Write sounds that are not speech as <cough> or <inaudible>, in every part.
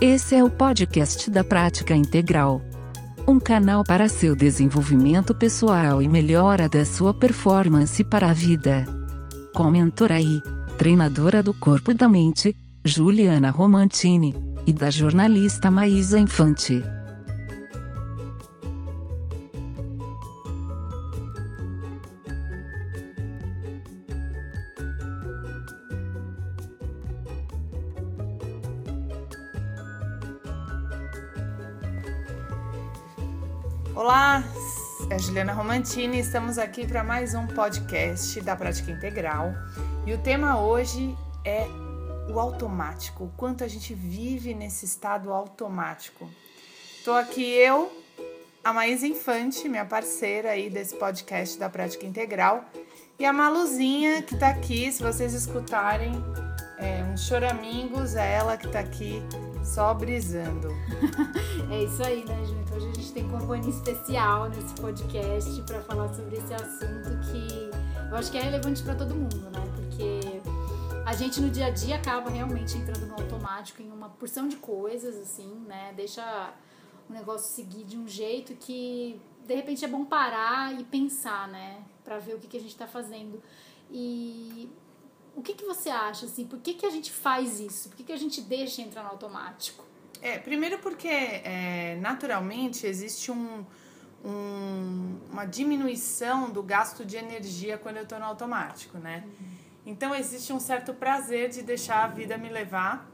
Esse é o podcast da Prática Integral. Um canal para seu desenvolvimento pessoal e melhora da sua performance para a vida. Com mentora treinadora do corpo e da mente, Juliana Romantini, e da jornalista Maísa Infante. Olá, é a Juliana Romantini, estamos aqui para mais um podcast da Prática Integral e o tema hoje é o automático, o quanto a gente vive nesse estado automático. Estou aqui eu, a Maísa Infante, minha parceira aí desse podcast da Prática Integral, e a Maluzinha que está aqui, se vocês escutarem é, um choramingos, é ela que está aqui só brisando. <laughs> é isso aí, né? Então hoje a gente tem companhia especial nesse podcast para falar sobre esse assunto que eu acho que é relevante para todo mundo, né? Porque a gente no dia a dia acaba realmente entrando no automático em uma porção de coisas, assim, né? Deixa o negócio seguir de um jeito que de repente é bom parar e pensar, né? Para ver o que, que a gente está fazendo. E o que, que você acha, assim? Por que, que a gente faz isso? Por que, que a gente deixa entrar no automático? É, primeiro porque é, naturalmente existe um, um, uma diminuição do gasto de energia quando eu estou no automático, né? Uhum. Então existe um certo prazer de deixar a vida me levar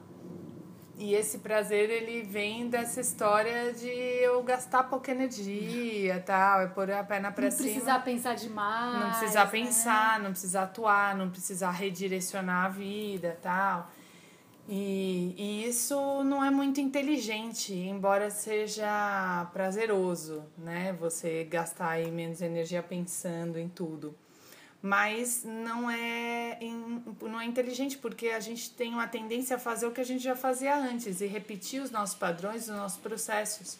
e esse prazer ele vem dessa história de eu gastar pouca energia, tal, é pôr a perna para cima. Não precisar pensar demais. Não precisar né? pensar, não precisar atuar, não precisar redirecionar a vida, tal. E, e isso não é muito inteligente, embora seja prazeroso, né? Você gastar aí menos energia pensando em tudo mas não é, não é inteligente porque a gente tem uma tendência a fazer o que a gente já fazia antes e repetir os nossos padrões, os nossos processos.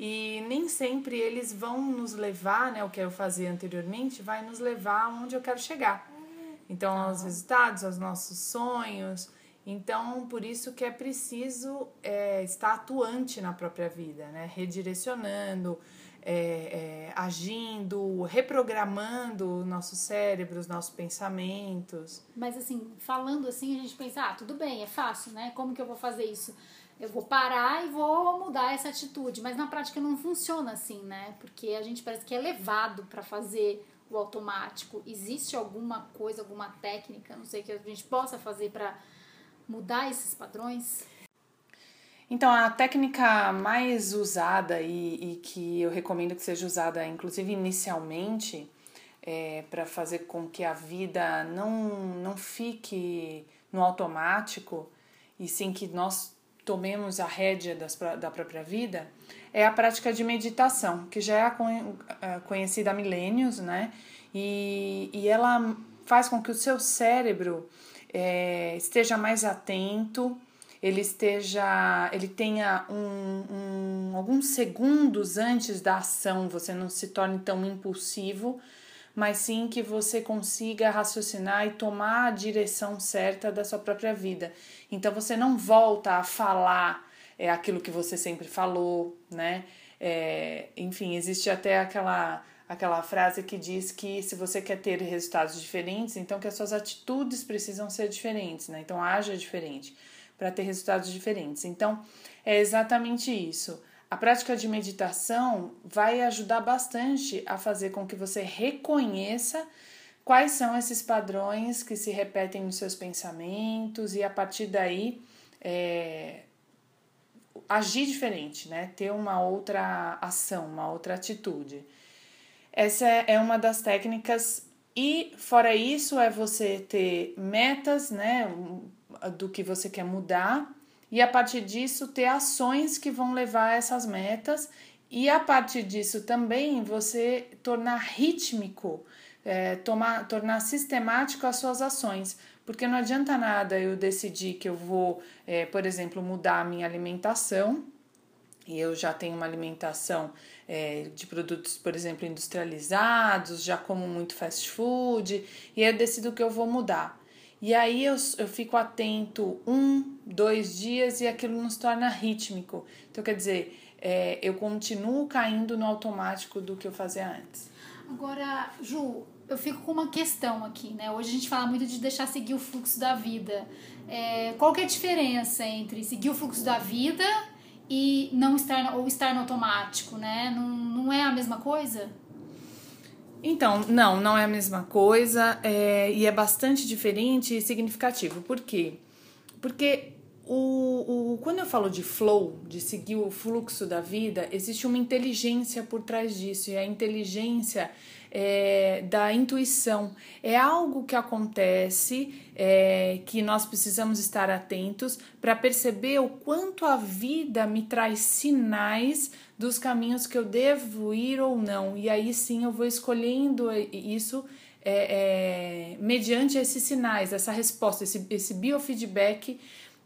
E nem sempre eles vão nos levar, né, o que eu fazia anteriormente, vai nos levar aonde eu quero chegar. Então, aos resultados, aos nossos sonhos. Então, por isso que é preciso é, estar atuante na própria vida, né? Redirecionando, é, é, agindo, reprogramando o nosso cérebro, os nossos pensamentos. Mas assim, falando assim, a gente pensa, ah, tudo bem, é fácil, né? Como que eu vou fazer isso? Eu vou parar e vou mudar essa atitude, mas na prática não funciona assim, né? Porque a gente parece que é levado para fazer o automático. Existe alguma coisa, alguma técnica, não sei que a gente possa fazer para mudar esses padrões? Então, a técnica mais usada e, e que eu recomendo que seja usada, inclusive inicialmente, é, para fazer com que a vida não, não fique no automático e sim que nós tomemos a rédea das, da própria vida, é a prática de meditação, que já é conhecida há milênios, né? E, e ela faz com que o seu cérebro é, esteja mais atento ele esteja, ele tenha um, um, alguns segundos antes da ação, você não se torne tão impulsivo, mas sim que você consiga raciocinar e tomar a direção certa da sua própria vida. Então você não volta a falar é, aquilo que você sempre falou, né? É, enfim, existe até aquela aquela frase que diz que se você quer ter resultados diferentes, então que as suas atitudes precisam ser diferentes, né? Então haja diferente para ter resultados diferentes. Então, é exatamente isso. A prática de meditação vai ajudar bastante a fazer com que você reconheça quais são esses padrões que se repetem nos seus pensamentos e a partir daí é, agir diferente, né? Ter uma outra ação, uma outra atitude. Essa é uma das técnicas e fora isso é você ter metas, né? do que você quer mudar e a partir disso ter ações que vão levar a essas metas e a partir disso também você tornar rítmico, é, tomar, tornar sistemático as suas ações. Porque não adianta nada eu decidir que eu vou, é, por exemplo, mudar a minha alimentação e eu já tenho uma alimentação é, de produtos, por exemplo, industrializados, já como muito fast food, e eu decido que eu vou mudar. E aí eu, eu fico atento um, dois dias e aquilo nos torna rítmico. Então, quer dizer, é, eu continuo caindo no automático do que eu fazia antes. Agora, Ju, eu fico com uma questão aqui, né? Hoje a gente fala muito de deixar seguir o fluxo da vida. É, qual que é a diferença entre seguir o fluxo da vida e não estar ou estar no automático, né? Não, não é a mesma coisa? Então, não, não é a mesma coisa é, e é bastante diferente e significativo. Por quê? Porque o, o, quando eu falo de flow, de seguir o fluxo da vida, existe uma inteligência por trás disso, e a inteligência é, da intuição. É algo que acontece é, que nós precisamos estar atentos para perceber o quanto a vida me traz sinais dos caminhos que eu devo ir ou não. E aí sim eu vou escolhendo isso é, é, mediante esses sinais, essa resposta, esse, esse biofeedback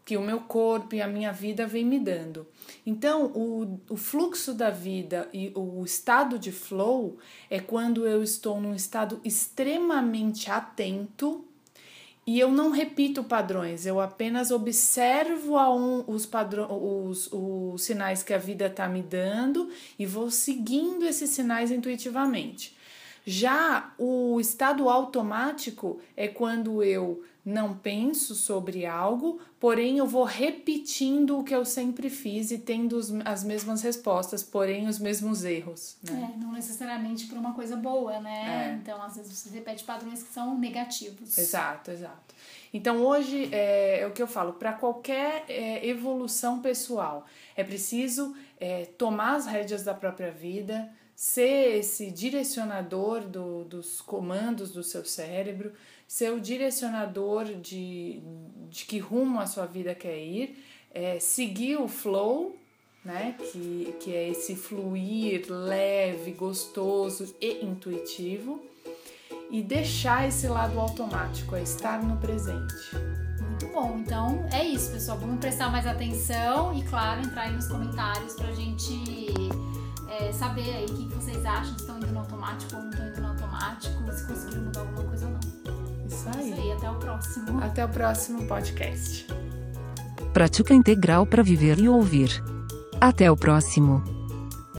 que o meu corpo e a minha vida vem me dando. Então, o, o fluxo da vida e o estado de flow é quando eu estou num estado extremamente atento e eu não repito padrões, eu apenas observo um, os, padrões, os, os sinais que a vida está me dando e vou seguindo esses sinais intuitivamente. Já o estado automático é quando eu não penso sobre algo, porém eu vou repetindo o que eu sempre fiz e tendo as mesmas respostas, porém os mesmos erros. Né? É, não necessariamente por uma coisa boa, né? É. Então, às vezes você repete padrões que são negativos. Exato, exato. Então, hoje é, é o que eu falo, para qualquer é, evolução pessoal, é preciso é, tomar as rédeas da própria vida, ser esse direcionador do, dos comandos do seu cérebro, ser o direcionador de, de que rumo a sua vida quer ir, é, seguir o flow, né? Que, que é esse fluir leve, gostoso e intuitivo, e deixar esse lado automático, é estar no presente. Muito bom, então é isso, pessoal. Vamos prestar mais atenção e, claro, entrar aí nos comentários pra gente é, saber aí o que vocês acham, se estão indo no automático ou não estão indo no automático, se conseguiram mudar alguma coisa ou não. Isso aí. Isso aí, até o próximo. Até o próximo podcast. Prática integral para viver e ouvir. Até o próximo.